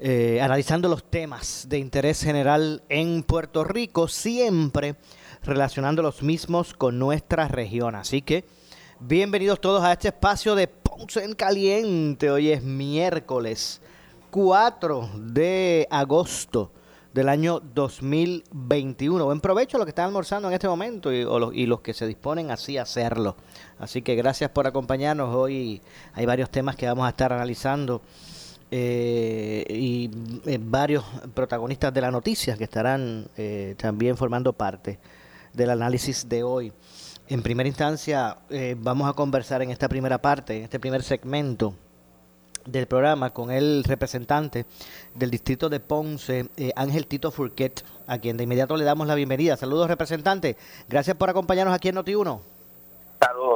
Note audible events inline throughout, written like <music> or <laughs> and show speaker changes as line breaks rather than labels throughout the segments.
eh, analizando los temas de interés general en Puerto Rico, siempre relacionando los mismos con nuestra región. Así que bienvenidos todos a este espacio de Ponce en Caliente. Hoy es miércoles 4 de agosto del año 2021. Buen provecho a los que están almorzando en este momento y, los, y los que se disponen así a hacerlo. Así que gracias por acompañarnos. Hoy hay varios temas que vamos a estar analizando eh, y eh, varios protagonistas de la noticia que estarán eh, también formando parte del análisis de hoy. En primera instancia, vamos a conversar en esta primera parte, en este primer segmento del programa, con el representante del distrito de Ponce, Ángel Tito Furquet, a quien de inmediato le damos la bienvenida. Saludos, representante. Gracias por acompañarnos aquí en Noti1.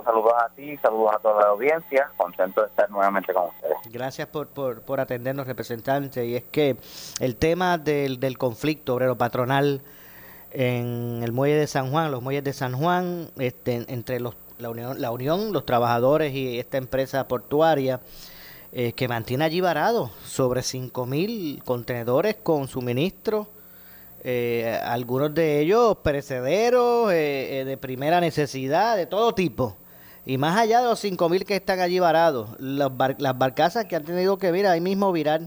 Saludos, a ti, saludos a toda la audiencia. Contento de estar nuevamente con ustedes.
Gracias por, por, por atendernos, representante. Y es que el tema del, del conflicto obrero patronal en el muelle de San Juan, los muelles de San Juan, este, entre los, la, unión, la Unión, los trabajadores y esta empresa portuaria, eh, que mantiene allí varado sobre 5.000 contenedores con suministros eh, algunos de ellos perecederos, eh, eh, de primera necesidad, de todo tipo. Y más allá de los 5.000 que están allí varados, las, las barcazas que han tenido que vir ahí mismo virar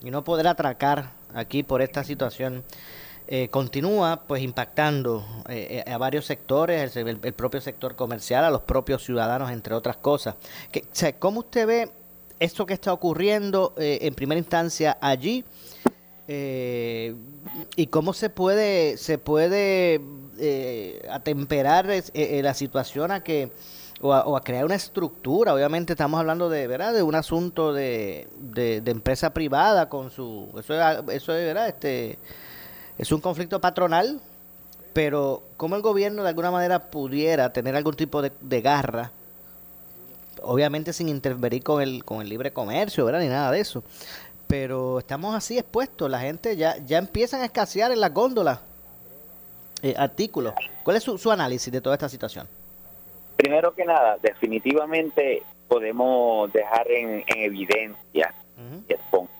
y no poder atracar aquí por esta situación, eh, continúa pues impactando a varios sectores, el, propio sector comercial, a los propios ciudadanos, entre otras cosas. Que, ¿Cómo usted ve esto que está ocurriendo en primera instancia allí? Eh, y cómo se puede se puede eh, atemperar eh, la situación a que o a, crear una estructura obviamente estamos hablando de verdad de un asunto de, de, empresa privada con su eso es, eso es verdad este es un conflicto patronal pero cómo el gobierno de alguna manera pudiera tener algún tipo de, de garra obviamente sin intervenir con el con el libre comercio verdad ni nada de eso pero estamos así expuestos. La gente ya, ya empiezan a escasear en las góndolas eh, artículos. ¿Cuál es su, análisis de toda esta situación?
Primero que nada, definitivamente podemos dejar en, evidencia, y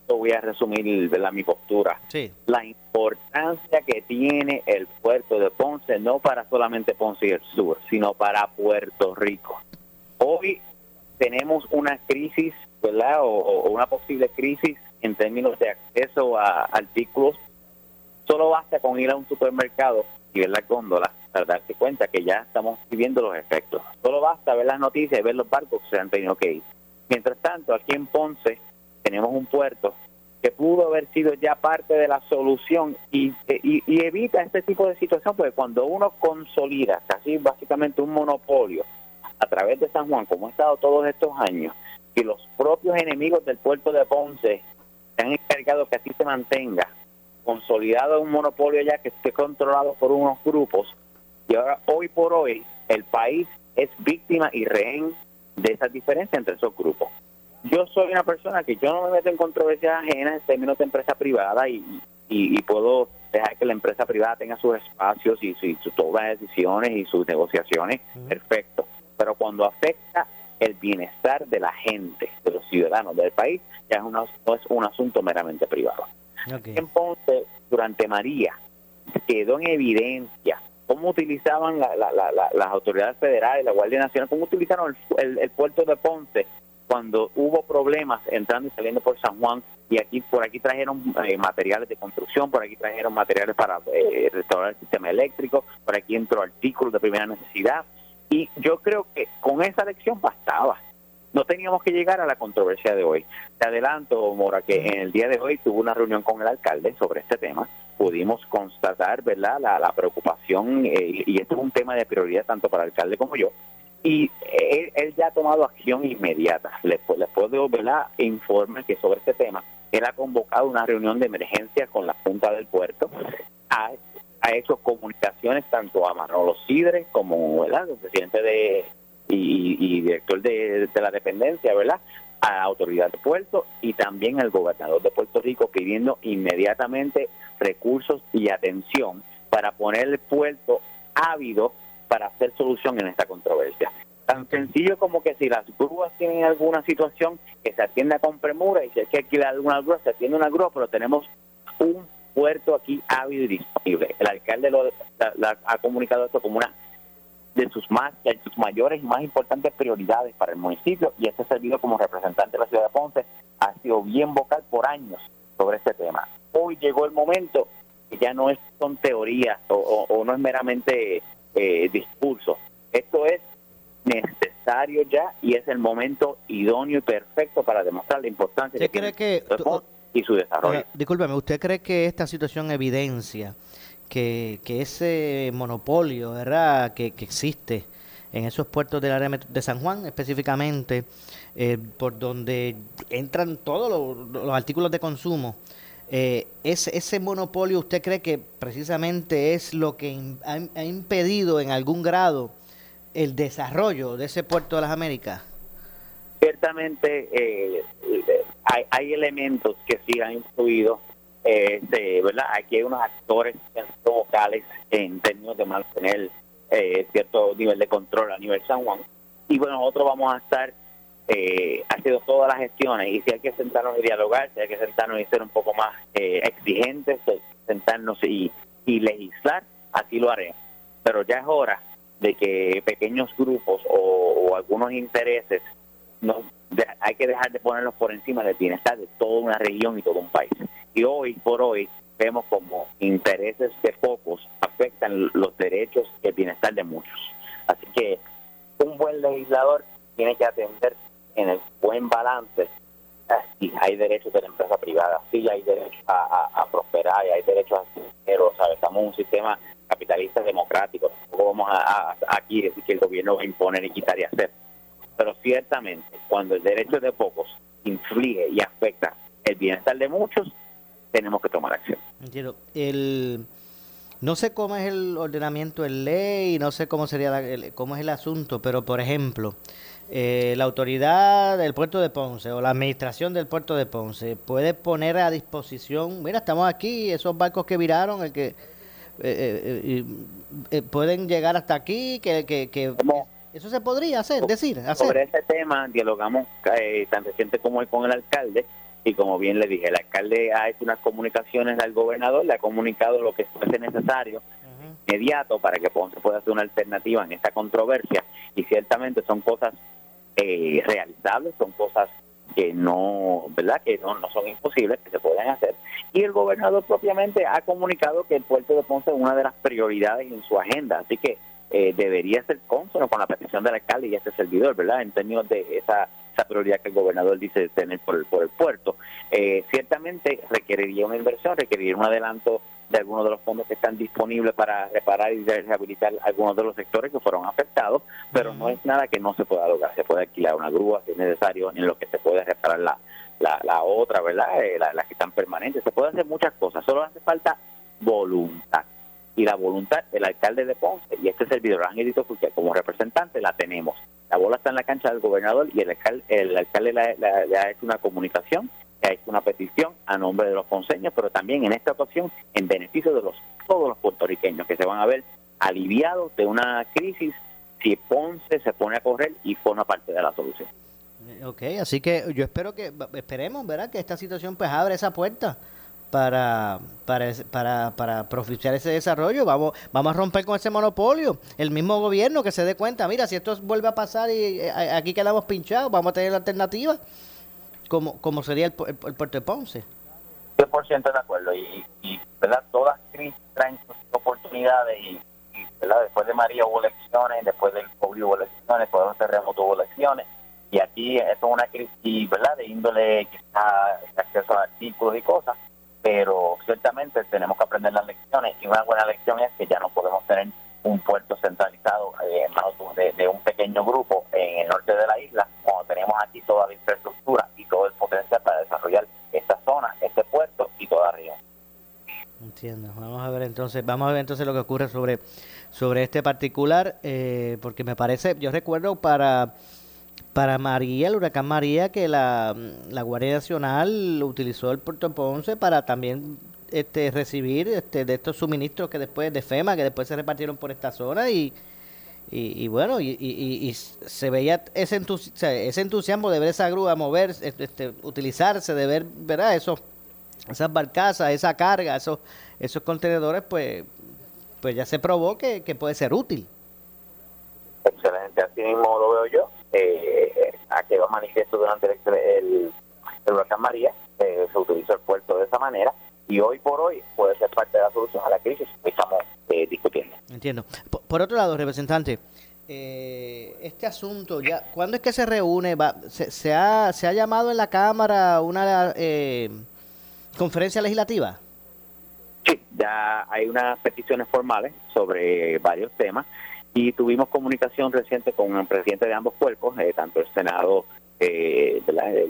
voy a resumir la mi postura, la importancia que tiene el puerto de Ponce, no para solamente Ponce y el sur, sino para Puerto Rico. Hoy tenemos una crisis, ¿verdad? o una posible crisis en términos de acceso a artículos, solo basta con ir a un supermercado y ver la góndola para darse cuenta que ya estamos viviendo los efectos. Solo basta ver las noticias y ver los barcos que se han tenido que ir. Mientras tanto, aquí en Ponce tenemos un puerto que pudo haber sido ya parte de la solución y, y, evita este tipo de situación, porque cuando uno consolida casi básicamente un monopolio a través de San Juan, como ha estado todos estos años, y los propios enemigos del puerto de Ponce se han encargado que así se mantenga consolidado un monopolio ya que esté controlado por unos grupos y ahora hoy por hoy el país es víctima y rehén de esas diferencias entre esos grupos. Yo soy una persona que yo no me meto en controversias ajenas en términos de empresa privada y, y, puedo dejar que la empresa privada tenga sus espacios y, sus todas las decisiones y sus negociaciones, perfecto. Pero cuando afecta el bienestar de la gente, de los ciudadanos del país, ya es no es un asunto meramente privado. Entonces, durante María, quedó en evidencia cómo utilizaban las autoridades federales, la Guardia Nacional, cómo utilizaron el, puerto de Ponce cuando hubo problemas entrando y saliendo por San Juan y aquí por aquí trajeron eh, materiales de construcción, por aquí trajeron materiales para eh, restaurar el sistema eléctrico, por aquí entró artículos de primera necesidad y yo creo que con esa lección bastaba. No teníamos que llegar a la controversia de hoy. Te adelanto, Mora, que en el día de hoy tuve una reunión con el alcalde sobre este tema. Pudimos constatar, ¿verdad?, la, preocupación, eh, y esto es un tema de prioridad tanto para el alcalde como yo, y él, ya ha tomado acción inmediata. Les, les puedo ¿verdad? informar que sobre este tema, él ha convocado una reunión de emergencia con la Junta del Puerto, ha, ha hecho comunicaciones tanto a Manolo Sidre como ¿verdad? el presidente de y, director de, la dependencia, ¿verdad? a la autoridad del puerto y también al gobernador de Puerto Rico pidiendo inmediatamente recursos y atención para poner el puerto ávido para hacer solución en esta controversia. Tan sencillo como que si las grúas tienen alguna situación, que se atienda con premura y si hay que alquilar alguna grúa, se atiende una grúa, pero tenemos un puerto aquí ávido y disponible. El alcalde lo, ha comunicado esto como una de sus más de sus mayores y más importantes prioridades para el municipio y este servicio como representante de la ciudad de Ponce ha sido bien vocal por años sobre este tema. Hoy llegó el momento que ya no es, son teorías o no es meramente eh, discurso. Esto es necesario ya y es el momento idóneo y perfecto para demostrar la importancia
de cree que
y su desarrollo.
discúlpeme, ¿usted cree que esta situación evidencia que, ese monopolio ¿verdad? Que, existe en esos puertos del área de San Juan específicamente, eh, por donde entran todos los artículos de consumo, eh, ese, ese monopolio, ¿usted cree que precisamente es lo que ha, impedido en algún grado el desarrollo de ese puerto de las Américas?
Ciertamente eh, hay, hay, elementos que sí han influido, eh, ¿verdad? Aquí hay unos actores locales en términos de mantener eh, cierto nivel de control a nivel San Juan. Y bueno, nosotros vamos a estar eh, ha sido todas las gestiones y si hay que sentarnos y dialogar, si hay que sentarnos y ser un poco más eh, exigentes, pues, sentarnos y, legislar, así lo haremos. Pero ya es hora de que pequeños grupos o, algunos intereses no hay que dejar de ponerlos por encima del bienestar de toda una región y todo un país. Y hoy por hoy vemos como intereses de pocos afectan los derechos y el bienestar de muchos. Así que un buen legislador tiene que atender en el buen balance, sí hay derechos de la empresa privada, sí hay derecho a, prosperar y hay derechos a dinero, estamos en un sistema capitalista democrático, no vamos a, aquí decir que el gobierno va a imponer y quitar y hacer. Pero ciertamente, cuando el derecho de pocos inflige y afecta el bienestar de muchos, tenemos que tomar acción.
Entiendo. El, no sé cómo es el ordenamiento en ley, no sé cómo sería cómo es el asunto, pero por ejemplo, eh, la autoridad del puerto de Ponce o la administración del puerto de Ponce puede poner a disposición, mira, estamos aquí, esos barcos que viraron, el que eh, eh, pueden llegar hasta aquí, que, que, eso se podría hacer, decir, hacer.
Sobre ese tema dialogamos tan reciente como hoy con el alcalde y como bien le dije, el alcalde ha hecho unas comunicaciones al gobernador, le ha comunicado lo que fuese necesario inmediato para que Ponce pueda hacer una alternativa en esta controversia y ciertamente son cosas eh, realizables, son cosas que no, ¿verdad? Que no, no son imposibles, que se pueden hacer. Y el gobernador propiamente ha comunicado que el puerto de Ponce es una de las prioridades en su agenda, así que eh, debería ser consono con la petición del alcalde y este servidor, ¿verdad? En términos de esa, esa prioridad que el gobernador dice tener por el, por el puerto. Eh, ciertamente requeriría una inversión, requeriría un adelanto de algunos de los fondos que están disponibles para reparar y rehabilitar algunos de los sectores que fueron afectados, pero no es nada que no se pueda lograr. Se puede alquilar una grúa si es necesario, en lo que se puede reparar la, la, otra, ¿verdad? Eh, las que están permanentes. Se puede hacer muchas cosas, solo hace falta voluntad. Y la voluntad del alcalde de Ponce y este servidor Angelito que como representante la tenemos. La bola está en la cancha del gobernador y el alcalde, el alcalde le ha hecho una comunicación ha hecho una petición a nombre de los ponceños, pero también en esta ocasión en beneficio de los todos los puertorriqueños que se van a ver aliviados de una crisis si Ponce se pone a correr y forma parte de la solución.
Ok, así que yo espero que, esperemos, ¿verdad? Que esta situación pues abre esa puerta para, para, para, para propiciar ese desarrollo. Vamos, vamos a romper con ese monopolio. El mismo gobierno que se dé cuenta, mira, si esto vuelve a pasar y eh, aquí quedamos pinchados, vamos a tener la alternativa como, como sería el, el, puerto de Ponce.
100% de acuerdo. Y, y ¿verdad? todas crisis traen oportunidades y, ¿verdad? después de María hubo elecciones, después del COVID hubo elecciones, después de terremoto hubo elecciones. Y aquí esto es una crisis ¿verdad? de índole quizá acceso a artículos y cosas, pero ciertamente tenemos que aprender las lecciones y una buena lección es que ya no podemos tener un puerto centralizado eh, de, un pequeño grupo en el norte de la isla, cuando tenemos aquí toda la infraestructura y todo el potencial para desarrollar esta zona, este puerto y toda arriba.
Entiendo. Vamos a ver entonces, vamos a ver entonces lo que ocurre sobre sobre este particular, eh, porque me parece, yo recuerdo para para María, el huracán María, que la, la Guardia Nacional utilizó el Puerto Ponce para también este, recibir este, de estos suministros que después de FEMA, que después se repartieron por esta zona y, y, bueno, y, y, se veía ese, ese entusiasmo de ver esa grúa mover, este, utilizarse, de ver, ¿verdad? Eso, esas barcazas, esa carga, esos, esos contenedores, pues, pues ya se probó que, puede ser útil.
Excelente, así mismo lo veo yo. Eh, a que va manifiesto durante el, el, huracán María, eh, se utilizó el puerto de esa manera y hoy por hoy puede ser parte de la solución a la crisis que estamos eh, discutiendo.
Entiendo. Por, otro lado, representante, eh, este asunto, ya ¿cuándo es que se reúne? Va, se, ha, ¿Se ha llamado en la Cámara una eh, conferencia legislativa?
Sí, ya hay unas peticiones formales sobre varios temas y tuvimos comunicación reciente con el presidente de ambos cuerpos, tanto el Senado, el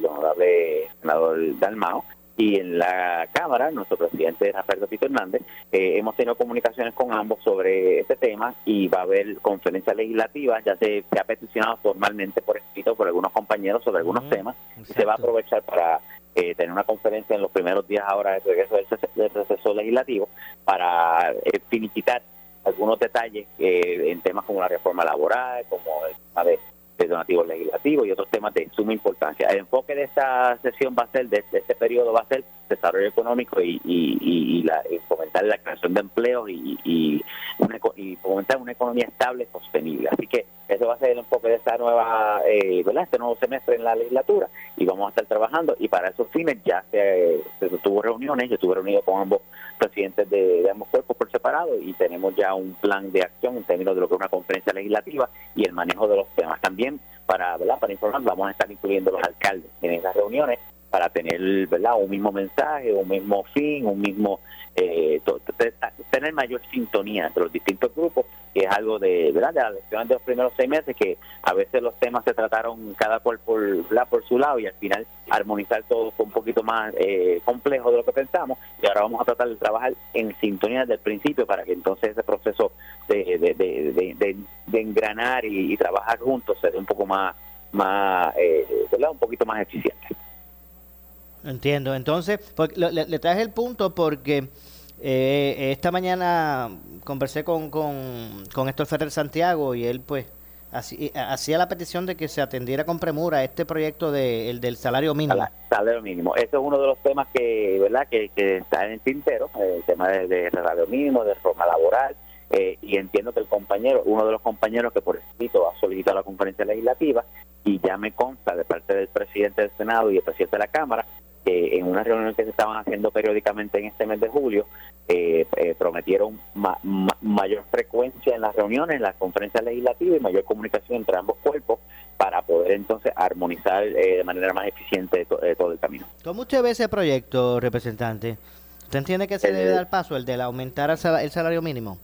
honorable senador Dalmao, y en la Cámara, nuestro presidente Rafael Pito Hernández, eh, hemos tenido comunicaciones con ambos sobre este tema y va a haber conferencia legislativa, ya se, ha peticionado formalmente por escrito por algunos compañeros sobre algunos temas, se va a aprovechar para eh, tener una conferencia en los primeros días ahora de regreso del, proceso legislativo para eh, finiquitar algunos detalles eh, en temas como la reforma laboral, como el tema de donativos legislativos y otros temas de suma importancia. El enfoque de esta sesión va a ser, de, este periodo va a ser desarrollo económico y, y, la, fomentar la creación de empleos y, y, fomentar una economía estable y sostenible. Así que eso va a ser el enfoque de esta nueva, eh, ¿verdad? este nuevo semestre en la legislatura y vamos a estar trabajando y para esos fines ya se, tuvo reuniones, yo estuve reunido con ambos presidentes de, de, ambos cuerpos por separado y tenemos ya un plan de acción en términos de lo que es una conferencia legislativa y el manejo de los temas. También para, ¿verdad? para informar vamos a estar incluyendo los alcaldes en esas reuniones para tener verdad un mismo mensaje, un mismo fin, un mismo eh, tener mayor sintonía entre los distintos grupos, que es algo de verdad de las de los primeros seis meses, que a veces los temas se trataron cada cual por, por su lado y al final armonizar todo fue un poquito más eh, complejo de lo que pensamos y ahora vamos a tratar de trabajar en sintonía desde el principio para que entonces ese proceso de, engranar y, trabajar juntos sea un poco más, más eh, un poquito más eficiente.
Entiendo. Entonces, pues, le, traje el punto porque eh, esta mañana conversé con, con, con Héctor Ferrer Santiago y él pues hacía la petición de que se atendiera con premura este proyecto de, el del salario mínimo.
Salario mínimo. Eso es uno de los temas que, ¿verdad? que, que está en el tintero, el tema del de salario mínimo, de reforma laboral. Eh, y entiendo que el compañero, uno de los compañeros que por escrito ha solicitado la conferencia legislativa, y ya me consta de parte del presidente del Senado y el presidente de la Cámara, en una reunión que se estaban haciendo periódicamente en este mes de julio, eh, eh, prometieron mayor frecuencia en las reuniones, en las conferencias legislativas y mayor comunicación entre ambos cuerpos para poder entonces armonizar eh, de manera más eficiente todo el camino.
¿Cómo usted ve ese proyecto, representante? ¿Usted entiende que se debe dar paso, el de aumentar el salario mínimo?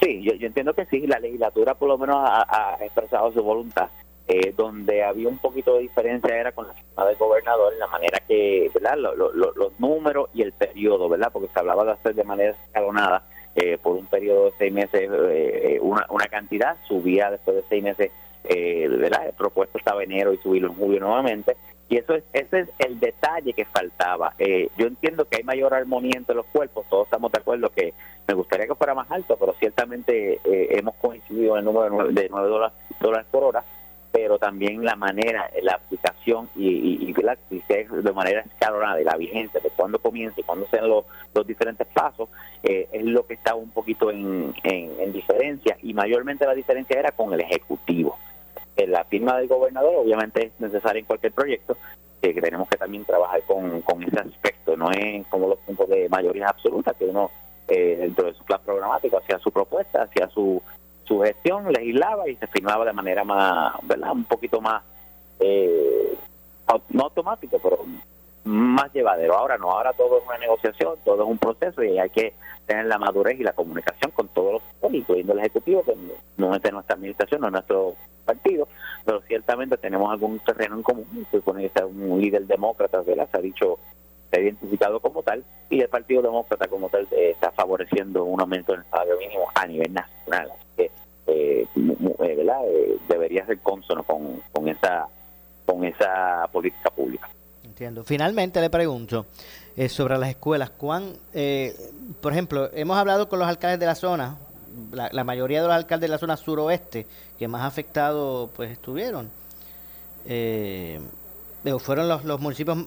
Sí, yo, entiendo que sí, la legislatura por lo menos ha expresado su voluntad eh, donde había un poquito de diferencia era con la firma del gobernador, la manera que, ¿verdad? los números y el periodo, ¿verdad? Porque se hablaba de hacer de manera escalonada eh, por un periodo de seis meses eh, una, una cantidad, subía después de seis meses, ¿verdad? El propuesto estaba enero y subirlo en julio nuevamente. Y eso es, ese es el detalle que faltaba. yo entiendo que hay mayor armonía entre los cuerpos, todos estamos de acuerdo que me gustaría que fuera más alto, pero ciertamente hemos coincidido en el número de 9 dólares, dólares por hora pero también la manera, la aplicación y, y, la, de manera escalonada de la vigencia, de cuándo comienza y cuándo sean los, los diferentes pasos, eh, es lo que está un poquito en, en, diferencia y mayormente la diferencia era con el Ejecutivo. En la firma del gobernador obviamente es necesaria en cualquier proyecto, que tenemos que también trabajar con, con ese aspecto, no es como los puntos de mayoría absoluta, que uno eh, dentro de su plan programático hacía su propuesta, hacía su, su gestión, legislaba y se firmaba de manera más, ¿verdad? Un poquito más, eh, no automático, pero más llevadero. Ahora no, ahora todo es una negociación, todo es un proceso y hay que tener la madurez y la comunicación con todos los incluyendo el Ejecutivo, que no es de nuestra administración, no es nuestro partido, pero ciertamente tenemos algún terreno en común. Supone que un líder demócrata, ¿verdad? Se ha dicho, se ha identificado como tal, y el Partido Demócrata como tal eh, está favoreciendo un aumento del salario mínimo a nivel nacional. Así que, eh, eh, ¿verdad? debería ser consono con, con, esa, con esa política pública.
Entiendo. Finalmente le pregunto sobre las escuelas. ¿Cuán, por ejemplo, hemos hablado con los alcaldes de la zona, la, mayoría de los alcaldes de la zona suroeste que más afectados pues estuvieron. Eh, fueron los, municipios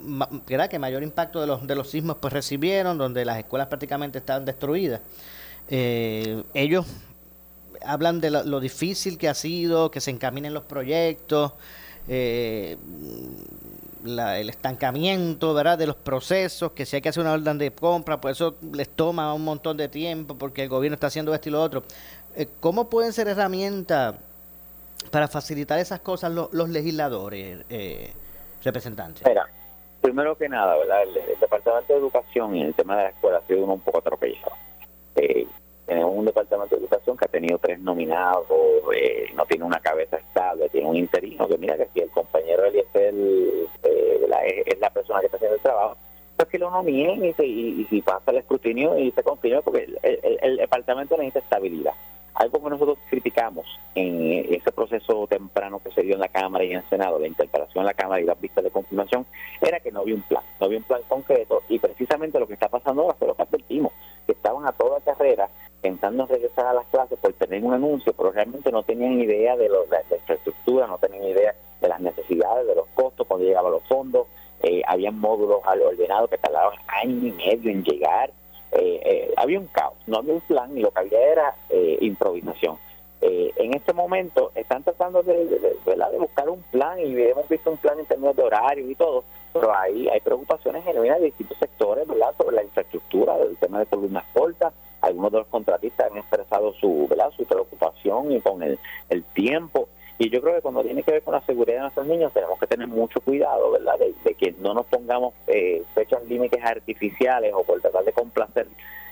que mayor impacto de los, de los sismos pues recibieron, donde las escuelas prácticamente estaban destruidas. Eh, ellos hablan de lo, difícil que ha sido, que se encaminen los proyectos, eh, el estancamiento ¿verdad? de los procesos, que si hay que hacer una orden de compra, pues eso les toma un montón de tiempo porque el gobierno está haciendo esto y lo otro. Eh, ¿Cómo pueden ser herramientas para facilitar esas cosas los legisladores, eh, representantes?
Primero que nada, ¿verdad? El, Departamento de Educación y el tema de la escuela ha sido uno un poco atropellado. Eh, tenemos un departamento de educación que ha tenido tres nominados, eh, no tiene una cabeza estable, tiene un interino, que mira que si el compañero Eliezer eh, es, la persona que está haciendo el trabajo, pues que lo nominen y, y, y, pasa el escrutinio y se continúa, porque el, departamento necesita estabilidad. Algo que nosotros criticamos en ese proceso temprano que se dio en la Cámara y en el Senado, la interpelación en la Cámara y las vistas de confirmación, era que no había un plan, no había un plan concreto y precisamente lo que está pasando ahora fue lo que advertimos, que estaban a toda carrera pensando en regresar a las clases por tener un anuncio, pero realmente no tenían idea de, lo, de la infraestructura, no tenían idea de las necesidades, de los costos, cuando llegaban los fondos. Eh, había módulos al ordenado que tardaban año y medio en llegar. Eh, eh, había un caos, no había un plan y lo que había era eh, improvisación. en este momento están tratando de, de, buscar un plan y hemos visto un plan en términos de horario y todo, pero ahí hay preocupaciones genuinas de distintos sectores sobre la infraestructura, del tema de columnas cortas, algunos de los contratistas han expresado su, ¿verdad? su preocupación y con el, el tiempo. Y yo creo que cuando tiene que ver con la seguridad de nuestros niños tenemos que tener mucho cuidado, ¿verdad? De, que no nos pongamos eh, fechas límites artificiales o por tratar de complacer,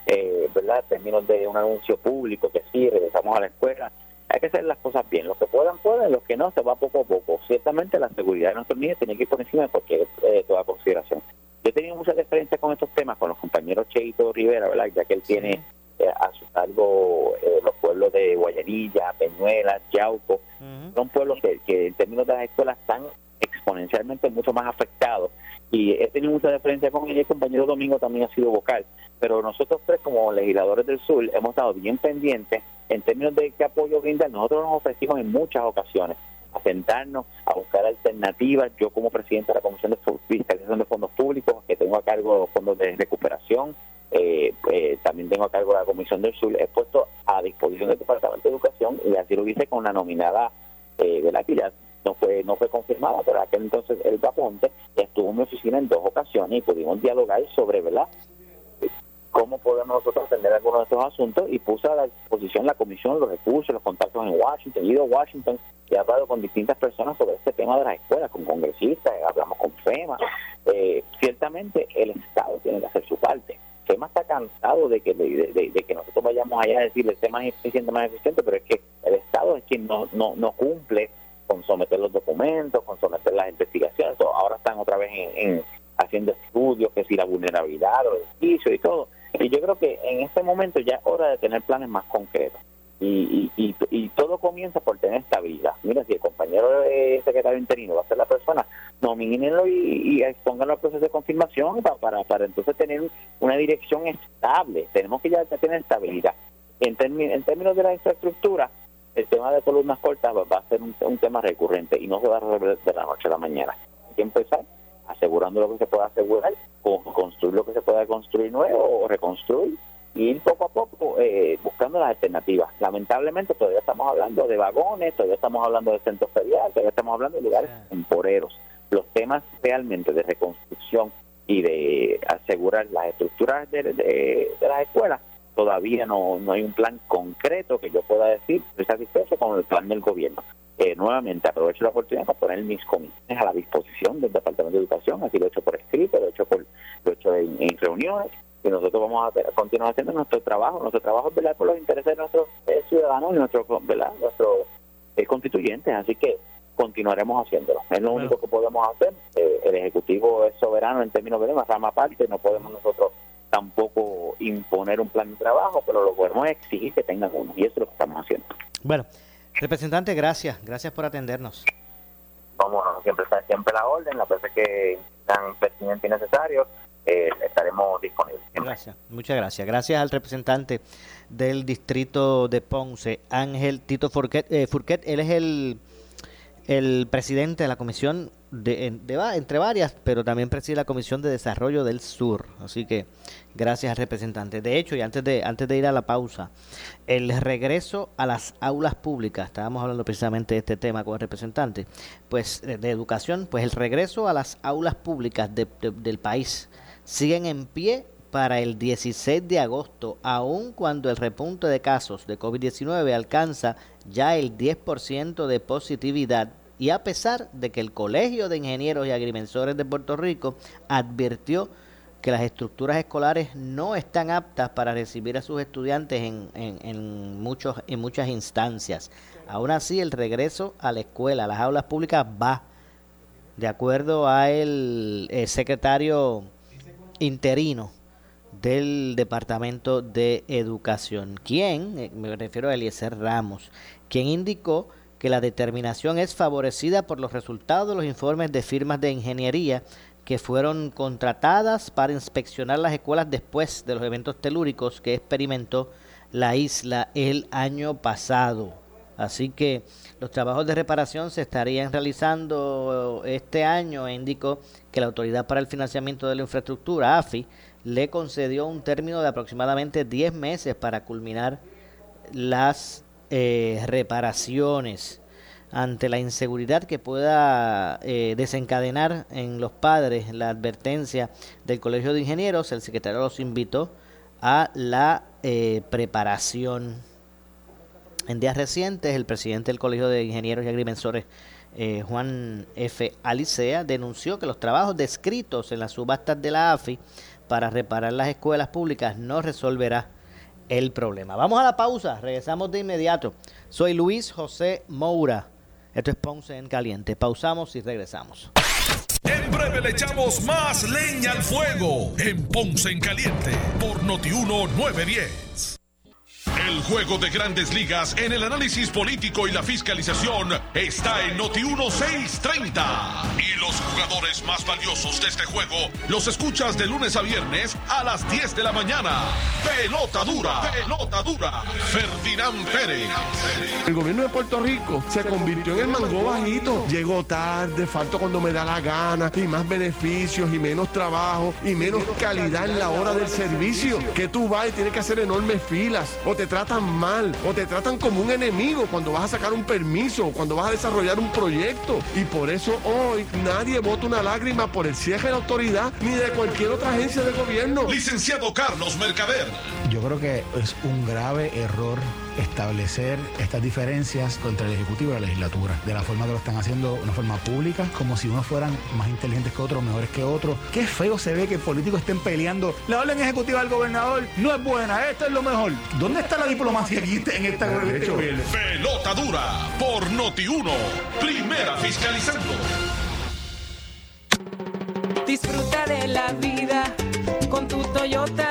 eh, ¿verdad? En términos de un anuncio público que sí, regresamos a la escuela. Hay que hacer las cosas bien. Los que puedan, pueden. Los que no, se va poco a poco. Ciertamente la seguridad de nuestros niños tiene que ir por encima de cualquier eh, toda consideración. Yo he tenido mucha experiencia con estos temas, con los compañeros Cheito Rivera, ¿verdad? Ya que él tiene a su cargo eh, los pueblos de Guayanilla, Peñuelas, Yauco. Son pueblos que, en términos de las escuelas están exponencialmente mucho más afectados. Y he tenido mucha diferencia con él y el compañero Domingo también ha sido vocal. Pero nosotros tres, como legisladores del sur, hemos estado bien pendientes en términos de qué apoyo brindar. Nosotros nos ofrecimos en muchas ocasiones a sentarnos, a buscar alternativas. Yo como presidente de la Comisión de Fiscalización de Fondos Públicos, que tengo a cargo los fondos de recuperación, eh, eh, también tengo a cargo la Comisión del Sur, he puesto a disposición del Departamento de Educación y así lo hice con la nominada eh, de la ya no fue no fue confirmada, pero aquel entonces el Aponte estuvo en mi oficina en dos ocasiones y pudimos dialogar sobre, ¿verdad? cómo podemos nosotros atender algunos de estos asuntos y puse a la disposición la comisión los recursos, los contactos en Washington, he ido a Washington y he hablado con distintas personas sobre este tema de las escuelas, con congresistas, hablamos con FEMA. ciertamente el Estado tiene que hacer su parte FEMA está cansado de que de, que nosotros vayamos allá a decirle ser más eficiente, más eficiente, pero es que el Estado es quien no, cumple con someter los documentos, con someter las investigaciones. Ahora están otra vez en, haciendo estudios, que si la vulnerabilidad, los edificios y todo. Y yo creo que en este momento ya es hora de tener planes más concretos. Y, y, y, todo comienza por tener estabilidad. Mira, si el compañero secretario interino va a ser la persona, nomínenlo y, y exponganlo al proceso de confirmación para, para, entonces tener una dirección estable. Tenemos que ya tener estabilidad. En, en términos de la infraestructura, el tema de columnas cortas va a ser un, tema recurrente y no se va a resolver de la noche a la mañana. Hay que empezar asegurando lo que se pueda asegurar, construir lo que se pueda construir nuevo o reconstruir y ir poco a poco eh, buscando las alternativas. Lamentablemente todavía estamos hablando de vagones, todavía estamos hablando de centros feriales, todavía estamos hablando de lugares temporeros. los temas realmente de reconstrucción y de asegurar las estructuras de, las escuelas, todavía no, no hay un plan concreto que yo pueda decir, estoy satisfecho con el plan del gobierno. Eh, nuevamente aprovecho la oportunidad para poner mis comisiones a la disposición del Departamento de Educación, aquí lo he hecho por escrito, lo he hecho, por, lo he hecho en, reuniones, y nosotros vamos a, continuar haciendo nuestro trabajo, nuestro trabajo es velar por los intereses de nuestros eh, ciudadanos y nuestros, nuestros eh, constituyentes, así que continuaremos haciéndolo. Es lo único que podemos hacer. Eh, el Ejecutivo es soberano en términos de la rama aparte, no podemos nosotros tampoco imponer un plan de trabajo, pero lo podemos exigir que tengan uno, y eso es lo que estamos haciendo.
Bueno, representante, gracias, gracias por atendernos.
Vamos, siempre está siempre la orden, la veces que sean pertinentes y necesarios, eh, estaremos disponibles.
Muchas gracias. Gracias al representante del distrito de Ponce, Ángel Tito Furquet. Eh, Furquet él es el el presidente de la comisión de, entre varias, pero también preside la comisión de desarrollo del sur. Así que gracias al representante. De hecho, y antes de antes de ir a la pausa, el regreso a las aulas públicas, estábamos hablando precisamente de este tema con el representante, pues de educación, pues el regreso a las aulas públicas del país siguen en pie para el 16 de agosto, aun cuando el repunte de casos de COVID-19 alcanza ya el 10% de positividad y a pesar de que el Colegio de Ingenieros y Agrimensores de Puerto Rico advirtió que las estructuras escolares no están aptas para recibir a sus estudiantes en, muchos, en muchas instancias. Aún así, el regreso a la escuela, a las aulas públicas, va. De acuerdo a el, secretario interino del Departamento de Educación, quien, eh, me refiero a Eliezer Ramos, quien indicó que la determinación es favorecida por los resultados de los informes de firmas de ingeniería que fueron contratadas para inspeccionar las escuelas después de los eventos telúricos que experimentó la isla el año pasado. Así que los trabajos de reparación se estarían realizando este año e indicó que la Autoridad para el Financiamiento de la Infraestructura, AFI, le concedió un término de aproximadamente 10 meses para culminar las eh, reparaciones ante la inseguridad que pueda eh, desencadenar en los padres la advertencia del Colegio de Ingenieros, el secretario los invitó a la eh, preparación. En días recientes, el presidente del Colegio de Ingenieros y Agrimensores, Juan F. Alicea, denunció que los trabajos descritos en las subastas de la AFI para reparar las escuelas públicas no resolverá el problema. Vamos a la pausa, regresamos de inmediato. Soy Luis José Moura. Esto es Ponce en Caliente. Pausamos y regresamos.
En breve le echamos más leña al fuego en Ponce en Caliente por Notiuno 910. El juego de grandes ligas en el análisis político y la fiscalización está en Noti 1630. Y los jugadores más valiosos de este juego los escuchas de lunes a viernes a las 10 de la mañana. Pelota dura, pelota dura. Ferdinand Pérez.
El gobierno de Puerto Rico se convirtió en el mango bajito. Llegó tarde, faltó cuando me da la gana, y más beneficios, y menos trabajo, y menos calidad en la hora del servicio. Que tú vas y tienes que hacer enormes filas o te tratan mal, o te tratan como un enemigo cuando vas a sacar un permiso, o cuando vas a desarrollar un proyecto. Y por eso hoy nadie vota una lágrima por el cierre de la autoridad ni de cualquier otra agencia de gobierno.
Licenciado Carlos Mercader.
Yo creo que es un grave error establecer estas diferencias entre el Ejecutivo y la legislatura, de la forma que lo están haciendo, una forma pública, como si unos fueran más inteligentes que otros, mejores que otros. Qué feo se ve que políticos estén peleando. La orden ejecutiva del gobernador no es buena, esto es lo mejor. ¿Dónde está la diplomacia aquí en esta gobierno?
Pelota dura por Noti 1, primera fiscalizando.
Disfruta de la vida con tu Toyota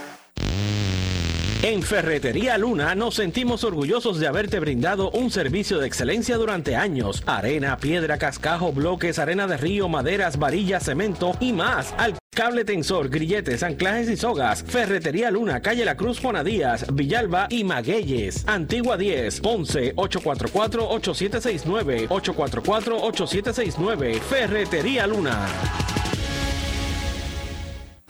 En Ferretería Luna nos sentimos orgullosos de haberte brindado un servicio de excelencia durante años. Arena, piedra, cascajo, bloques, arena de río, maderas, varillas, cemento y más. Al Cable tensor, grilletes, anclajes y sogas. Ferretería Luna, calle La Cruz, Juana Díaz, Villalba y Magueyes. Antigua 10, Ponce, 844-8769. 844-8769. Ferretería Luna.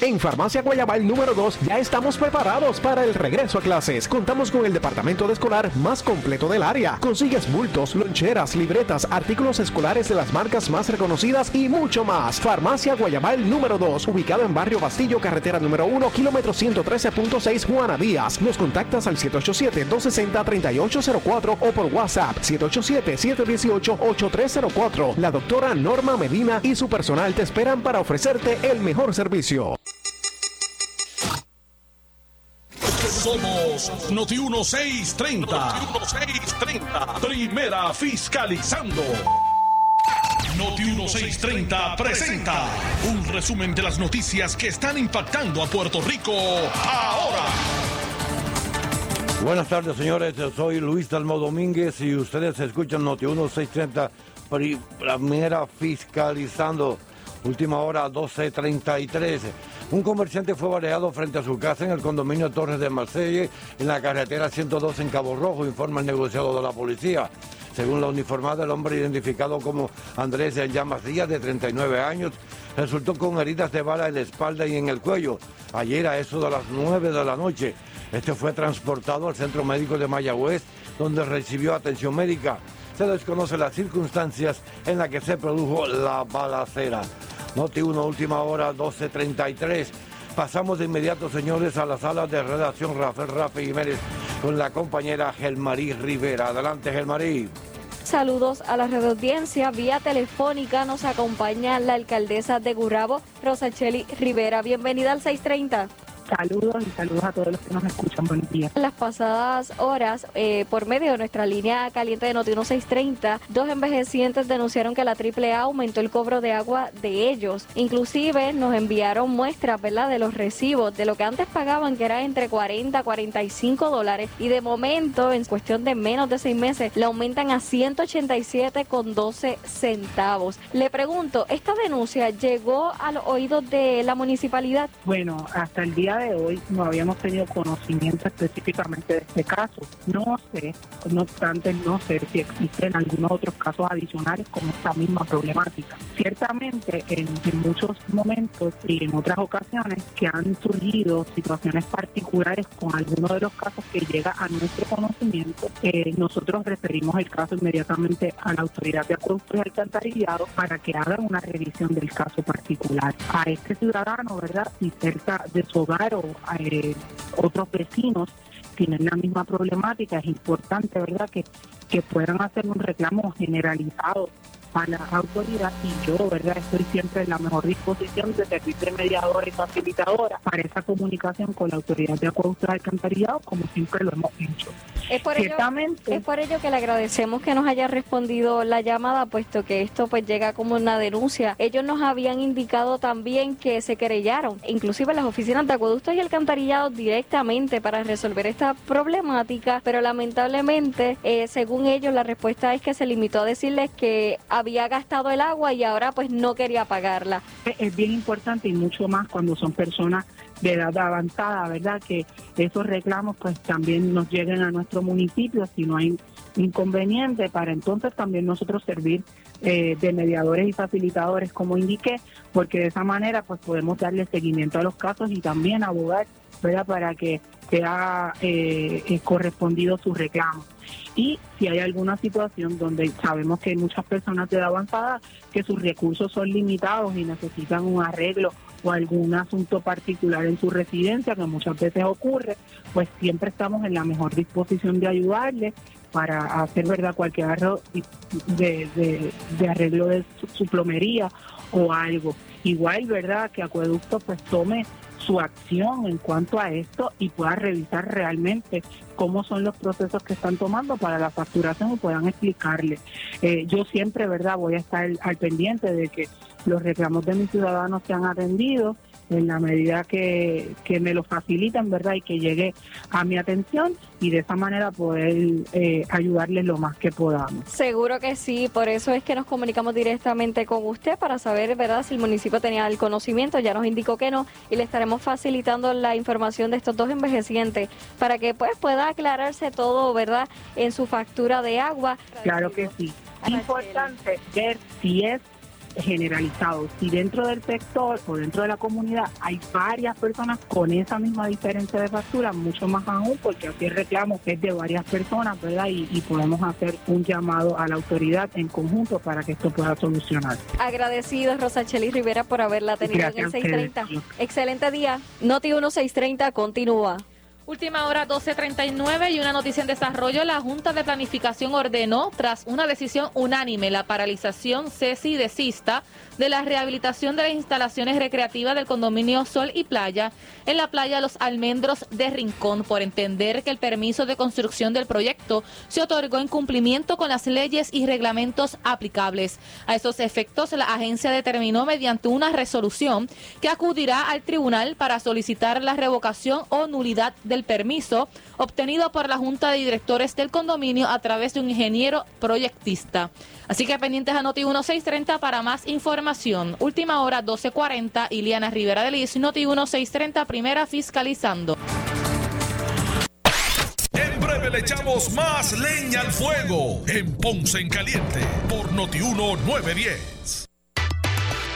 En Farmacia Guayabal número 2 ya estamos preparados para el regreso a clases. Contamos con el departamento de escolar más completo del área. Consigues bultos, loncheras, libretas, artículos escolares de las marcas más reconocidas y mucho más. Farmacia Guayabal número 2, ubicado en Barrio Bastillo, carretera número 1, kilómetro 113.6 Juana Díaz. Nos contactas al 787-260-3804 o por WhatsApp 787-718-8304. La doctora Norma Medina y su personal te esperan para ofrecerte el mejor servicio.
Somos Noti 1630. Noti 1630. Primera fiscalizando. Noti 1630 presenta un resumen de las noticias que están impactando a Puerto Rico ahora.
Buenas tardes, señores. Yo soy Luis Dalmo Domínguez y ustedes escuchan Noti 1630 Primera fiscalizando. Última hora 12.33. Un comerciante fue baleado frente a su casa en el condominio Torres de Marsella, en la carretera 102 en Cabo Rojo, informa el negociado de la policía. Según la uniformada, el hombre identificado como Andrés Llamas Díaz, de 39 años, resultó con heridas de bala en la espalda y en el cuello. Ayer a eso de las 9 de la noche. Este fue transportado al centro médico de Mayagüez, donde recibió atención médica. Se desconocen las circunstancias en las que se produjo la balacera. Noti 1, última hora, 12.33. Pasamos de inmediato, señores, a la sala de redacción Rafael Rafi Jiménez con la compañera Gelmarí Rivera. Adelante, Gelmarí.
Saludos a la red audiencia. Vía telefónica nos acompaña la alcaldesa de Gurabo, Rosacheli Rivera. Bienvenida al 630.
Saludos y saludos a todos los que nos escuchan. Buen día.
En las pasadas horas, eh, por medio de nuestra línea caliente de Noti 1630, dos envejecientes denunciaron que la AAA aumentó el cobro de agua de ellos. Inclusive nos enviaron muestras, ¿verdad?, de los recibos de lo que antes pagaban, que era entre 40 a 45 dólares, y de momento, en cuestión de menos de seis meses, le aumentan a 187 con 12 centavos. Le pregunto, ¿esta denuncia llegó a los oídos de la municipalidad?
Bueno, hasta el día de hoy no habíamos tenido conocimiento específicamente de este caso. No sé, no obstante, no sé si existen algunos otros casos adicionales con esta misma problemática. Ciertamente, en, muchos momentos y en otras ocasiones que han surgido situaciones particulares con algunos de los casos que llega a nuestro conocimiento, eh, nosotros referimos el caso inmediatamente a la autoridad de acuerdos y alcantarillado para que hagan una revisión del caso particular. A este ciudadano, ¿verdad? Si cerca de su hogar o eh, otros vecinos tienen la misma problemática, es importante, ¿verdad?, que, que puedan hacer un reclamo generalizado a la autoridad y yo, ¿verdad? Estoy siempre en la mejor disposición de servir de mediadora y facilitadora para esa comunicación con la autoridad de acueductos alcantarillado, como siempre lo hemos hecho.
Es por, ello, es por ello que le agradecemos que nos haya respondido la llamada, puesto que esto pues llega como una denuncia. Ellos nos habían indicado también que se querellaron, inclusive las oficinas de acueductos y alcantarillado directamente para resolver esta problemática, pero lamentablemente, eh, según ellos, la respuesta es que se limitó a decirles que había gastado el agua y ahora pues no quería pagarla.
Es bien importante y mucho más cuando son personas de edad avanzada, ¿verdad? Que esos reclamos pues también nos lleguen a nuestro municipio si no hay inconveniente para entonces también nosotros servir eh, de mediadores y facilitadores como indiqué, porque de esa manera pues podemos darle seguimiento a los casos y también abogar, ¿verdad? Para que sea eh, correspondido su reclamo. Y si hay alguna situación donde sabemos que hay muchas personas de edad avanzada que sus recursos son limitados y necesitan un arreglo o algún asunto particular en su residencia, que muchas veces ocurre, pues siempre estamos en la mejor disposición de ayudarle para hacer verdad cualquier arreglo de, de, arreglo de su, plomería o algo. Igual, ¿verdad? Que Acueducto pues tome su acción en cuanto a esto y pueda revisar realmente cómo son los procesos que están tomando para la facturación y puedan explicarle. Eh, yo siempre, ¿verdad? Voy a estar al pendiente de que los reclamos de mis ciudadanos sean atendidos en la medida que, me lo facilitan, ¿verdad? Y que llegue a mi atención y de esa manera poder eh, ayudarles lo más que podamos.
Seguro que sí, por eso es que nos comunicamos directamente con usted para saber, ¿verdad? Si el municipio tenía el conocimiento, ya nos indicó que no y le estaremos facilitando la información de estos dos envejecientes para que pues pueda aclararse todo, ¿verdad? En su factura de agua.
Claro que sí. Importante ver si es generalizado. Si dentro del sector o dentro de la comunidad hay varias personas con esa misma diferencia de factura, mucho más aún, porque aquí el reclamo es de varias personas, ¿verdad? Y, podemos hacer un llamado a la autoridad en conjunto para que esto pueda solucionar.
Agradecidos, Rosacheli Rivera, por haberla tenido en el 630. Excelente día. Noti 1630 continúa.
Última hora 12.39 y una noticia en desarrollo. La Junta de Planificación ordenó, tras una decisión unánime, la paralización cesi desista de la rehabilitación de las instalaciones recreativas del condominio Sol y Playa en la playa Los Almendros de Rincón por entender que el permiso de construcción del proyecto se otorgó en cumplimiento con las leyes y reglamentos aplicables. A esos efectos, la agencia determinó mediante una resolución que acudirá al tribunal para solicitar la revocación o nulidad del permiso obtenido por la Junta de Directores del condominio a través de un ingeniero proyectista. Así que pendientes a Noti 1630 para más información. Última hora 1240, Iliana Rivera de Liz, Noti 1630, primera fiscalizando.
En breve le echamos más leña al fuego en Ponce en Caliente por Noti 1910.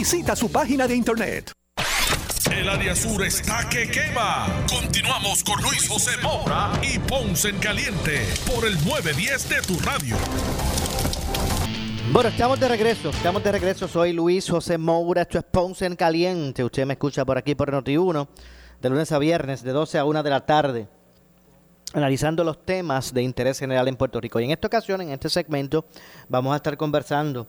Visita su página de internet.
El área sur está que quema. Continuamos con Luis José Moura y Ponce en Caliente por el 910 de tu radio.
Bueno, estamos de regreso, estamos de regreso. Soy Luis José Moura, esto es Ponce en Caliente. Usted me escucha por aquí por Noti1, de lunes a viernes, de 12 a 1 de la tarde, analizando los temas de interés general en Puerto Rico. Y en esta ocasión, en este segmento, vamos a estar conversando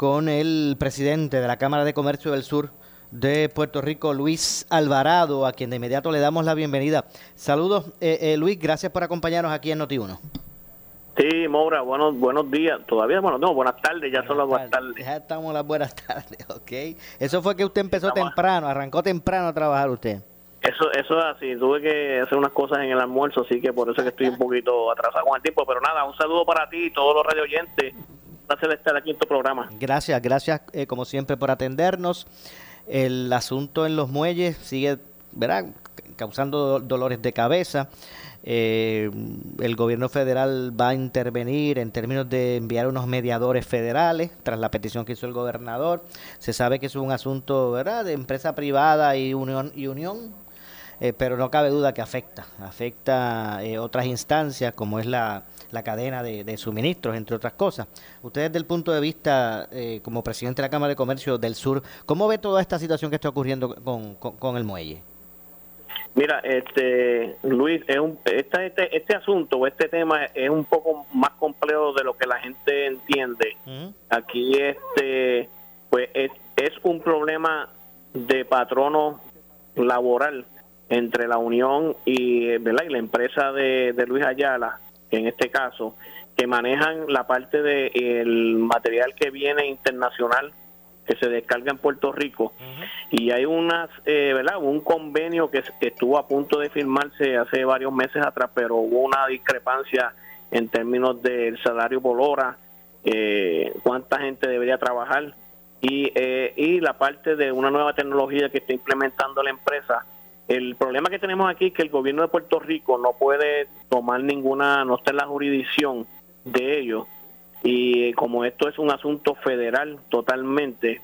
con el presidente de la Cámara de Comercio del Sur de Puerto Rico, Luis Alvarado, a quien de inmediato le damos la bienvenida. Saludos, eh, eh, Luis, gracias por acompañarnos aquí en Noti1.
Sí, Moura, buenos, buenos días. Todavía, bueno, no, buenas tardes, ya son las buenas tardes.
Ya estamos las buenas <laughs> tardes, ok. Eso fue que usted empezó temprano, arrancó temprano a trabajar usted.
Eso, eso es así, tuve que hacer unas cosas en el almuerzo, así que por eso que estoy un poquito <laughs> atrasado con el tiempo, pero nada, un saludo para ti y todos los radio oyentes placer estar aquí en tu programa.
Gracias, gracias eh, como siempre por atendernos. El asunto en los muelles sigue, ¿verdad? causando dolores de cabeza. Eh, el gobierno federal va a intervenir en términos de enviar unos mediadores federales tras la petición que hizo el gobernador. Se sabe que es un asunto ¿verdad? de empresa privada y unión, y unión eh, pero no cabe duda que afecta, afecta otras instancias como es la, la cadena de, suministros, entre otras cosas. Usted desde el punto de vista, eh, como presidente de la Cámara de Comercio del Sur, ¿cómo ve toda esta situación que está ocurriendo con, el muelle?
Mira, este Luis, es un, este, este asunto o este tema es un poco más complejo de lo que la gente entiende. Aquí este pues es, es un problema de patrono laboral entre la Unión y, ¿verdad? y la empresa de, de Luis Ayala en este caso, que manejan la parte del material que viene internacional que se descarga en Puerto Rico. Y hay unas eh, verdad un convenio que, estuvo a punto de firmarse hace varios meses atrás pero hubo una discrepancia en términos del salario por hora eh, cuánta gente debería trabajar. Y, eh, y la parte de una nueva tecnología que está implementando la empresa el problema que tenemos aquí es que el gobierno de Puerto Rico no puede tomar ninguna, no está en la jurisdicción de ellos. Y como esto es un asunto federal totalmente,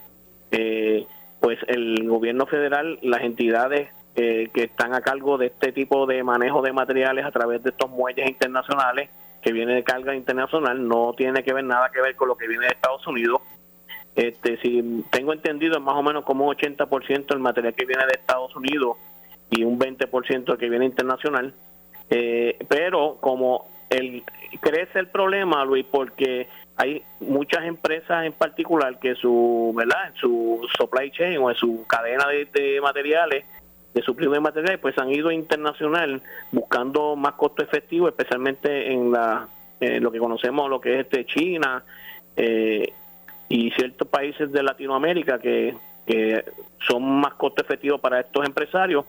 eh, pues el gobierno federal, las entidades eh, que están a cargo de este tipo de manejo de materiales a través de estos muelles internacionales que viene de carga internacional, no tiene que ver nada que ver con lo que viene de Estados Unidos. Este, si tengo entendido, es más o menos como un 80% del material que viene de Estados Unidos y un 20% que viene internacional. Eh, pero como el, crece el problema, Luis, porque hay muchas empresas en particular que su, ¿verdad? En su supply chain o en su cadena de, materiales, de suplido de materiales, pues han ido internacional buscando más costo efectivo, especialmente en la lo que conocemos, lo que es este China eh, y ciertos países de Latinoamérica que, que son más costo efectivos para estos empresarios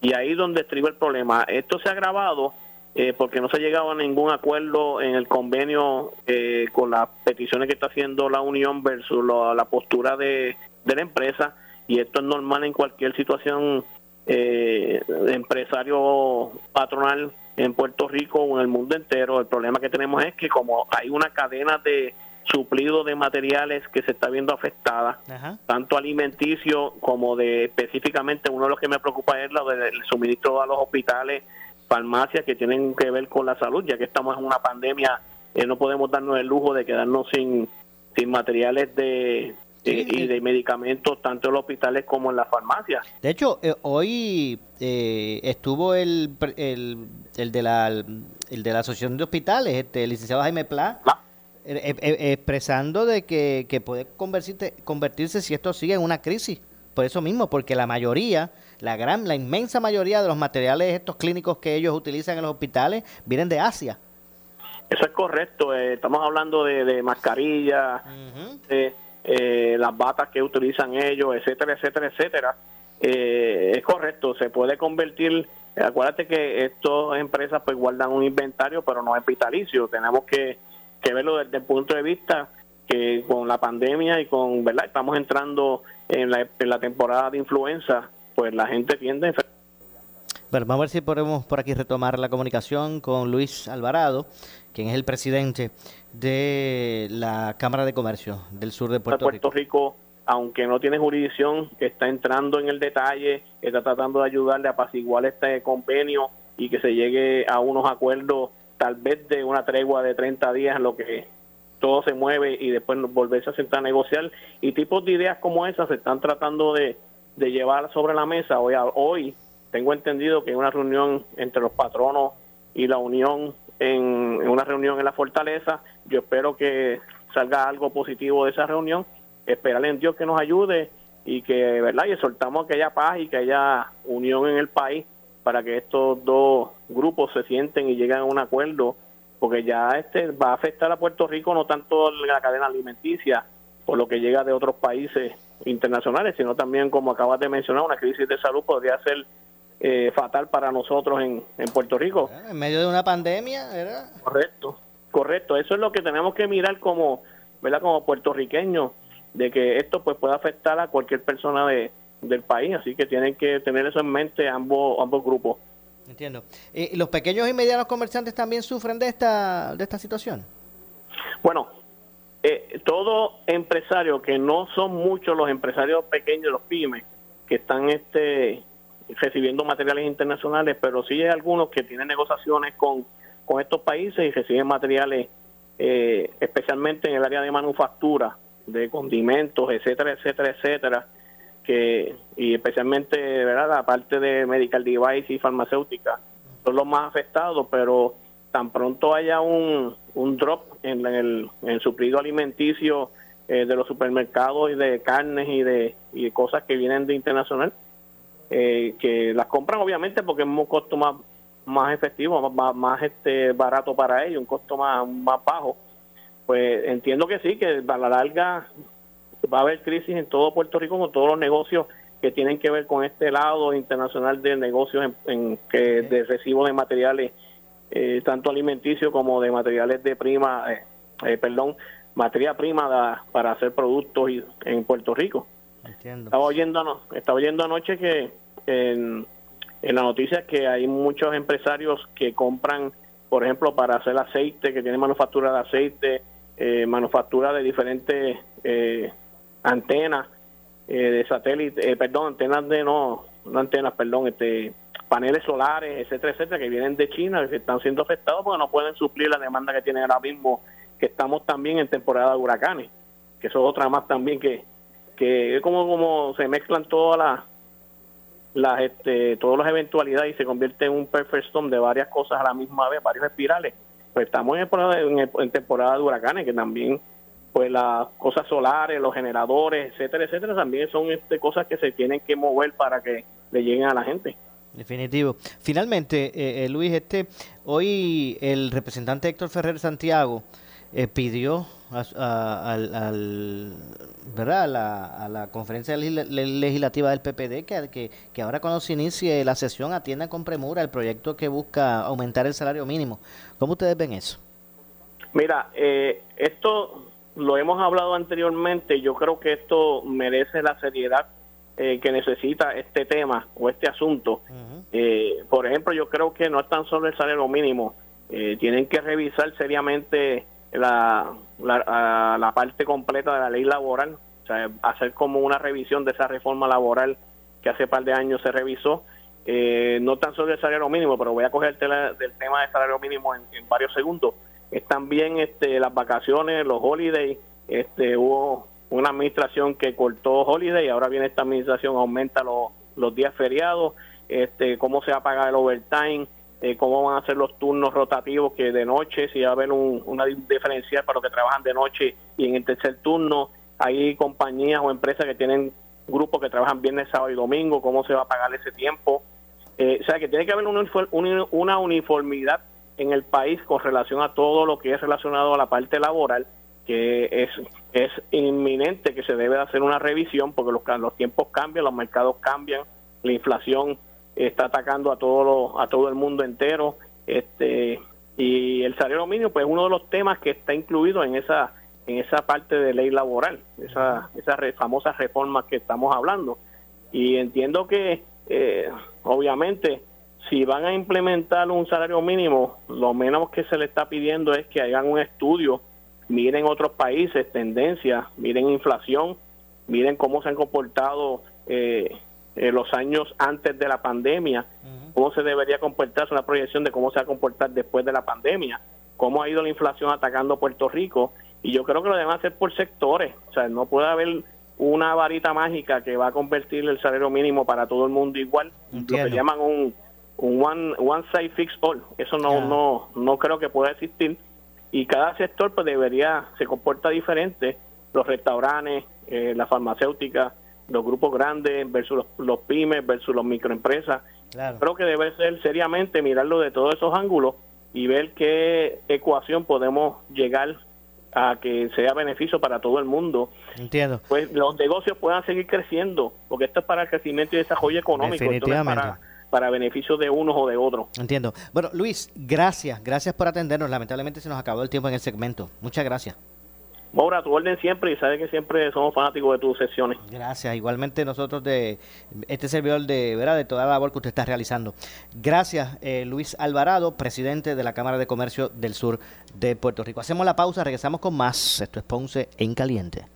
y ahí es donde estriba el problema. Esto se ha agravado eh, porque no se ha llegado a ningún acuerdo en el convenio eh, con las peticiones que está haciendo la Unión versus la, postura de, la empresa y esto es normal en cualquier situación eh, empresario patronal en Puerto Rico o en el mundo entero. El problema que tenemos es que como hay una cadena de suplido de materiales que se está viendo afectada, tanto alimenticio como de específicamente uno de los que me preocupa es lo del suministro a los hospitales, farmacias que tienen que ver con la salud, ya que estamos en una pandemia, eh, no podemos darnos el lujo de quedarnos sin, sin materiales de, y de medicamentos tanto en los hospitales como en las farmacias.
De hecho, eh, hoy eh, estuvo el, el, el, de la, el de la Asociación de Hospitales, este, el licenciado Jaime Pla, ah. Eh, eh, eh, expresando de que, puede convertirse, convertirse si esto sigue en una crisis. Por eso mismo, porque la mayoría, la gran, la inmensa mayoría de los materiales estos clínicos que ellos utilizan en los hospitales vienen de Asia.
Eso es correcto. estamos hablando de, mascarillas, eh, las batas que utilizan ellos, etcétera, etcétera, etcétera, es correcto, se puede convertir, acuérdate que estas empresas pues guardan un inventario, pero no es vitalicio, tenemos que, verlo desde el punto de vista que con la pandemia y con, ¿verdad? Estamos entrando en la, en la temporada de influenza, pues la gente tiende a
bueno, vamos a ver si podemos por aquí retomar la comunicación con Luis Alvarado, quien es el presidente de la Cámara de Comercio del sur de Puerto,
Puerto Rico. Aunque no tiene jurisdicción, está entrando en el detalle, está tratando de ayudarle a apaciguar este convenio y que se llegue a unos acuerdos, tal vez de una tregua de 30 días, en lo que todo se mueve y después volverse a sentar a negociar. Y tipos de ideas como esas se están tratando de, llevar sobre la mesa. Hoy, hoy tengo entendido que una reunión entre los patronos y la unión en, una reunión en la fortaleza. Yo espero que salga algo positivo de esa reunión. Esperarle en Dios que nos ayude y que, ¿verdad? Y exhortamos que haya paz y que haya unión en el país para que estos dos se sienten y lleguen a un acuerdo, porque ya este va a afectar a Puerto Rico no tanto la cadena alimenticia, por lo que llega de otros países internacionales, sino también, como acabas de mencionar, una crisis de salud podría ser eh, fatal para nosotros en, en Puerto Rico.
En medio de una pandemia, ¿verdad?
Correcto, correcto. Eso es lo que tenemos que mirar como, ¿verdad? Como puertorriqueños, de que esto pues puede afectar a cualquier persona de, del país, así que tienen que tener eso en mente ambos ambos grupos.
Entiendo. ¿Y los pequeños y medianos comerciantes también sufren de esta de esta situación?
Bueno, eh, todo empresario que no son muchos los empresarios pequeños, los pymes, que están este recibiendo materiales internacionales, pero sí hay algunos que tienen negociaciones con, con estos países y reciben materiales, eh, especialmente en el área de manufactura, de condimentos, etcétera, etcétera, etcétera, que y especialmente verdad la parte de medical device y farmacéutica son los más afectados, pero tan pronto haya un, un drop en, el, en suplido alimenticio eh, de los supermercados y de carnes y de, y cosas que vienen de internacional, eh, que las compran obviamente porque es un costo más más efectivo, más, más este barato para ellos, un costo más, más bajo. Pues entiendo que sí, que a la larga va a haber crisis en todo Puerto Rico con todos los negocios que tienen que ver con este lado internacional de negocios en, que de recibo de materiales eh, tanto alimenticios como de materiales de prima, eh, perdón, materia prima para hacer productos en Puerto Rico. Estaba oyendo, estaba oyendo anoche que en, la noticia que hay muchos empresarios que compran, por ejemplo, para hacer aceite, que tienen manufactura de aceite, eh, manufactura de diferentes eh, antenas eh, de satélite, eh, perdón, antenas de no, no antenas, perdón, este paneles solares, etcétera, etcétera, que vienen de China, que están siendo afectados porque no pueden suplir la demanda que tienen ahora mismo, que estamos también en temporada de huracanes, que eso es otra más también que, que es como, como se mezclan todas las las este, todas las eventualidades y se convierte en un perfect storm de varias cosas a la misma vez, varios espirales. Pues estamos en, en, temporada de huracanes, que también pues las cosas solares, los generadores, etcétera, etcétera, también son este, cosas que se tienen que mover para que le lleguen a la gente.
Definitivo. Finalmente, eh, eh, Luis, este hoy el representante Héctor Ferrer Santiago eh, pidió a, al, ¿verdad? A, la, a la conferencia legislativa del PPD que, que, ahora cuando se inicie la sesión atienda con premura el proyecto que busca aumentar el salario mínimo. ¿Cómo ustedes ven eso?
Mira, eh, esto lo hemos hablado anteriormente, yo creo que esto merece la seriedad eh, que necesita este tema o este asunto. Eh, por ejemplo, yo creo que no es tan solo el salario mínimo, tienen que revisar seriamente la, la, la, parte completa de la ley laboral, o sea, hacer como una revisión de esa reforma laboral que hace par de años se revisó, eh, no tan solo el salario mínimo, pero voy a coger el del tema del salario mínimo en, varios segundos, es también este, las vacaciones, los holidays, este, hubo una administración que cortó holiday y ahora viene esta administración, aumenta los, los días feriados, este, cómo se va a pagar el overtime, eh, cómo van a ser los turnos rotativos, que de noche, si va a haber un, una diferencial para los que trabajan de noche y en el tercer turno. Hay compañías o empresas que tienen grupos que trabajan viernes, sábado y domingo, cómo se va a pagar ese tiempo. Eh, o sea, que tiene que haber una uniformidad en el país con relación a todo lo que es relacionado a la parte laboral que es, es inminente que se debe hacer una revisión porque los, los tiempos cambian, los mercados cambian, la inflación está atacando a todo a todo el mundo entero este y el salario mínimo pues es uno de los temas que está incluido en esa en esa parte de ley laboral esa esa famosa reforma que estamos hablando. Y entiendo que eh, obviamente si van a implementar un salario mínimo lo menos que se le está pidiendo es que hagan un estudio miren otros países tendencias miren inflación miren cómo se han comportado eh, eh, los años antes de la pandemia, cómo se debería comportarse una proyección de cómo se va a comportar después de la pandemia, cómo ha ido la inflación atacando Puerto Rico, y yo creo que lo deben hacer por sectores, o sea, no puede haber una varita mágica que va a convertir el salario mínimo para todo el mundo igual, lo que llaman un, un one, one size fix all, eso no, no, no creo que pueda existir, y cada sector pues debería, se comporta diferente, los restaurantes, eh, la farmacéutica, los grupos grandes versus los, pymes versus los microempresas. Creo que debe ser seriamente mirarlo de todos esos ángulos y ver qué ecuación podemos llegar a que sea beneficio para todo el mundo.
Entiendo.
Pues los negocios puedan seguir creciendo, porque esto es para el crecimiento y desarrollo económico, para, para beneficio de unos o de otros.
Entiendo. Bueno, Luis, gracias, gracias por atendernos. Lamentablemente se nos acabó el tiempo en el segmento. Muchas gracias.
Maura, tu orden siempre y sabes que siempre somos fanáticos de tus sesiones.
Gracias, igualmente nosotros de este servidor de verdad de toda la labor que usted está realizando. Gracias, eh, Luis Alvarado, presidente de la Cámara de Comercio del Sur de Puerto Rico. Hacemos la pausa, regresamos con más. Esto es Ponce en Caliente.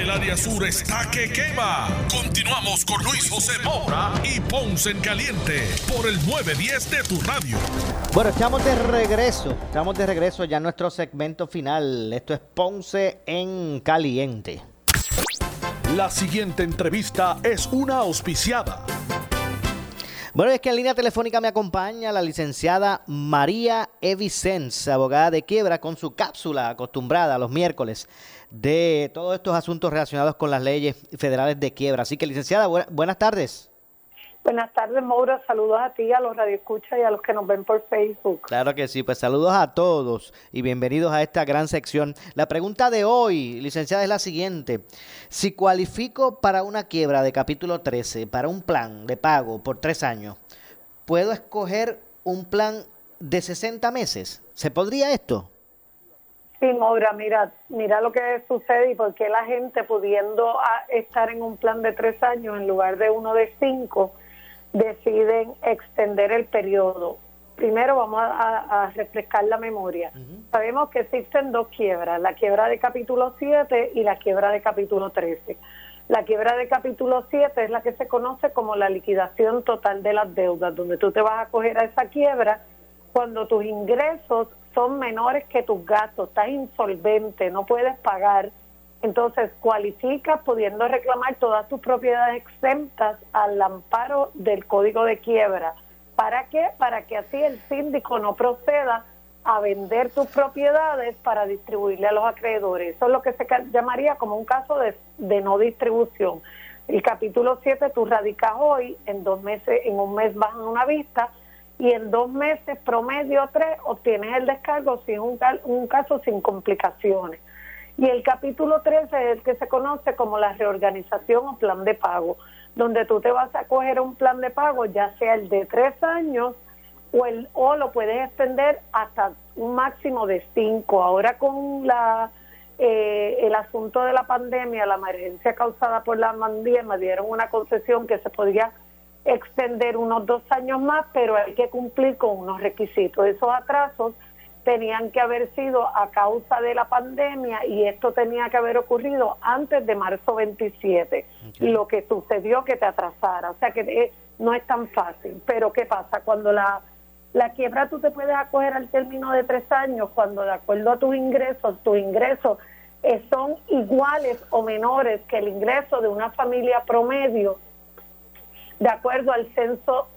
El área sur está que quema. Continuamos con Luis José Moura y Ponce en Caliente por el 910 de tu radio.
Bueno, estamos de regreso. Estamos de regreso ya en nuestro segmento final. Esto es Ponce en Caliente.
La siguiente entrevista es una auspiciada.
Bueno, es que en línea telefónica me acompaña la licenciada María Evicens, abogada de quiebra, con su cápsula acostumbrada los miércoles de todos estos asuntos relacionados con las leyes federales de quiebra. Así que, licenciada, buenas tardes.
Buenas tardes, Maura. Saludos a ti, a los radioescuchas y a los que nos ven por Facebook.
Claro que sí, pues saludos a todos y bienvenidos a esta gran sección. La pregunta de hoy, licenciada, es la siguiente. Si cualifico para una quiebra de capítulo 13, para un plan de pago por tres años, ¿puedo escoger un plan de 60 meses? ¿Se podría esto?
Sí, Maura, mira, mira lo que sucede y por qué la gente pudiendo ah, estar en un plan de tres años en lugar de uno de cinco, deciden extender el periodo. Primero vamos a, refrescar la memoria. Sabemos que existen dos quiebras, la quiebra de capítulo 7 y la quiebra de capítulo 13. La quiebra de capítulo 7 es la que se conoce como la liquidación total de las deudas, donde tú te vas a coger a esa quiebra cuando tus ingresos son menores que tus gastos, estás insolvente, no puedes pagar entonces, cualificas pudiendo reclamar todas tus propiedades exentas al amparo del código de quiebra. ¿Para qué? Para que así el síndico no proceda a vender tus propiedades para distribuirle a los acreedores. Eso es lo que se llamaría como un caso de, de no distribución. El capítulo 7 tú radicas hoy, en dos meses, en un mes bajan una vista y en dos meses promedio tres obtienes el descargo sin un, un caso sin complicaciones. Y el capítulo 13 es el que se conoce como la reorganización o plan de pago. donde tú te vas a coger un plan de pago, ya sea el de tres años o, el, o lo puedes extender hasta un máximo de cinco. Ahora con la eh, el asunto de la pandemia, la emergencia causada por la pandemia, dieron una concesión que se podría extender unos dos años más, pero hay que cumplir con unos requisitos. Esos atrasos tenían que haber sido a causa de la pandemia y esto tenía que haber ocurrido antes de marzo 27. y Lo que sucedió que te atrasara, o sea que eh, no es tan fácil. Pero ¿qué pasa? Cuando la, la quiebra tú te puedes acoger al término de tres años, cuando de acuerdo a tus ingresos, tus ingresos eh, son iguales o menores que el ingreso de una familia promedio, de acuerdo al censo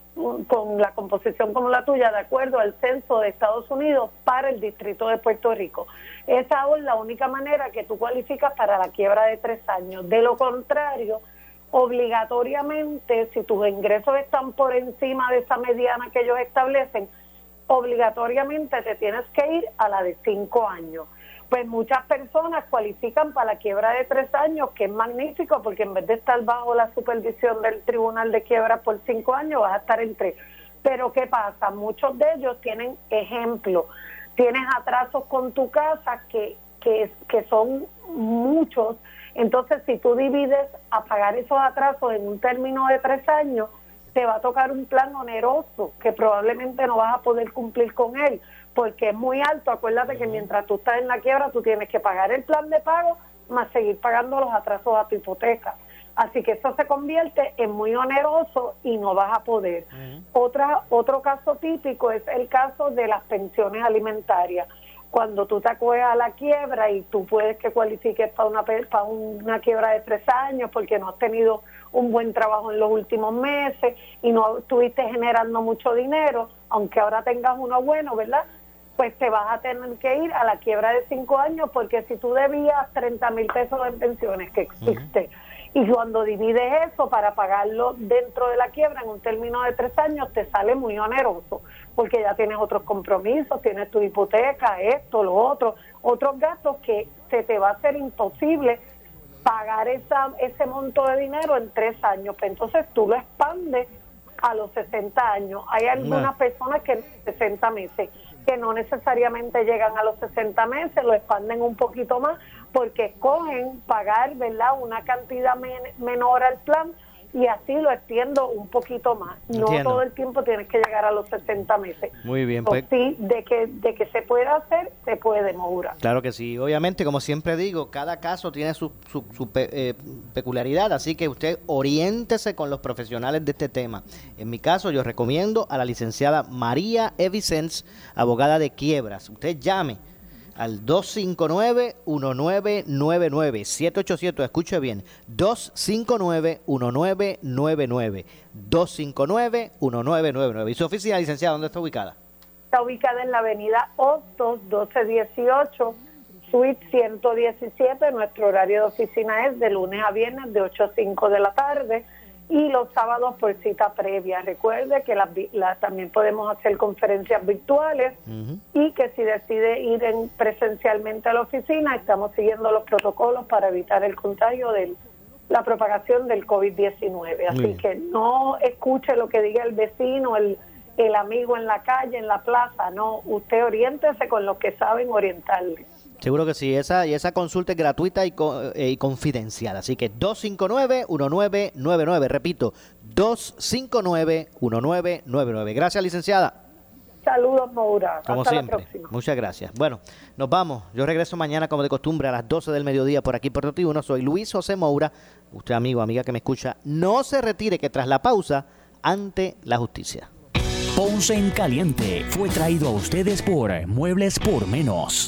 con la composición como la tuya, de acuerdo al censo de Estados Unidos para el Distrito de Puerto Rico. Esa es la única manera que tú cualificas para la quiebra de tres años. De lo contrario, obligatoriamente, si tus ingresos están por encima de esa mediana que ellos establecen, obligatoriamente te tienes que ir a la de cinco años pues muchas personas cualifican para la quiebra de tres años, que es magnífico, porque en vez de estar bajo la supervisión del Tribunal de Quiebra por cinco años, vas a estar en tres. Pero ¿qué pasa? Muchos de ellos tienen ejemplo, tienes atrasos con tu casa que, que, que son muchos, entonces si tú divides a pagar esos atrasos en un término de tres años, te va a tocar un plan oneroso que probablemente no vas a poder cumplir con él porque es muy alto. Acuérdate que mientras tú estás en la quiebra, tú tienes que pagar el plan de pago más seguir pagando los atrasos a tu hipoteca. Así que eso se convierte en muy oneroso y no vas a poder. Otra, otro caso típico es el caso de las pensiones alimentarias. Cuando tú te acuerdas a la quiebra y tú puedes que cualifiques para una, para una quiebra de tres años porque no has tenido un buen trabajo en los últimos meses y no estuviste generando mucho dinero, aunque ahora tengas uno bueno, ¿verdad? Pues te vas a tener que ir a la quiebra de cinco años porque si tú debías 30 mil pesos en pensiones que existe y cuando divides eso para pagarlo dentro de la quiebra en un término de tres años te sale muy oneroso porque ya tienes otros compromisos, tienes tu hipoteca, esto, lo otro, otros gastos que se te va a hacer imposible pagar esa, ese monto de dinero en tres años. Pues entonces tú lo expandes a los 60 años. Hay algunas personas que en 60 meses que no necesariamente llegan a los 60 meses, lo expanden un poquito más porque escogen pagar, ¿verdad?, una cantidad menor al plan y así lo extiendo un poquito más. No todo el tiempo tienes que llegar a los 60 meses.
Muy bien, pues.
Sí, de que, de que se puede hacer, se puede, Moura.
Claro que sí. Obviamente, como siempre digo, cada caso tiene su, su, eh, peculiaridad, así que usted oriéntese con los profesionales de este tema. En mi caso, yo recomiendo a la licenciada María Evicens, abogada de quiebras. Usted llame al 259-1999. 787, escuche bien, 259-1999. 259-1999. ¿Y su oficina, licenciada, dónde está ubicada?
Está ubicada en la avenida Hostos, 1218, suite 117. Nuestro horario de oficina es de lunes a viernes de 8 a 5 de la tarde y los sábados por cita previa. Recuerde que la, también podemos hacer conferencias virtuales y que si decide ir en, presencialmente a la oficina, estamos siguiendo los protocolos para evitar el contagio de la propagación del COVID-19. Así que no escuche lo que diga el vecino, el, el amigo en la calle, en la plaza, no, usted oriéntese con lo que saben orientarle.
Seguro que sí, esa, y esa consulta es gratuita y, eh, y confidencial. Así que 259-1999, repito, 259-1999. Gracias, licenciada.
Saludos, Maura.
Como siempre. Muchas gracias. Bueno, nos vamos. Yo regreso mañana, como de costumbre, a las 12 del mediodía por aquí por Noti1. Soy Luis José Moura. Usted, amigo, amiga que me escucha, no se retire que tras la pausa, ante la justicia.
Ponce en Caliente fue traído a ustedes por Muebles por Menos.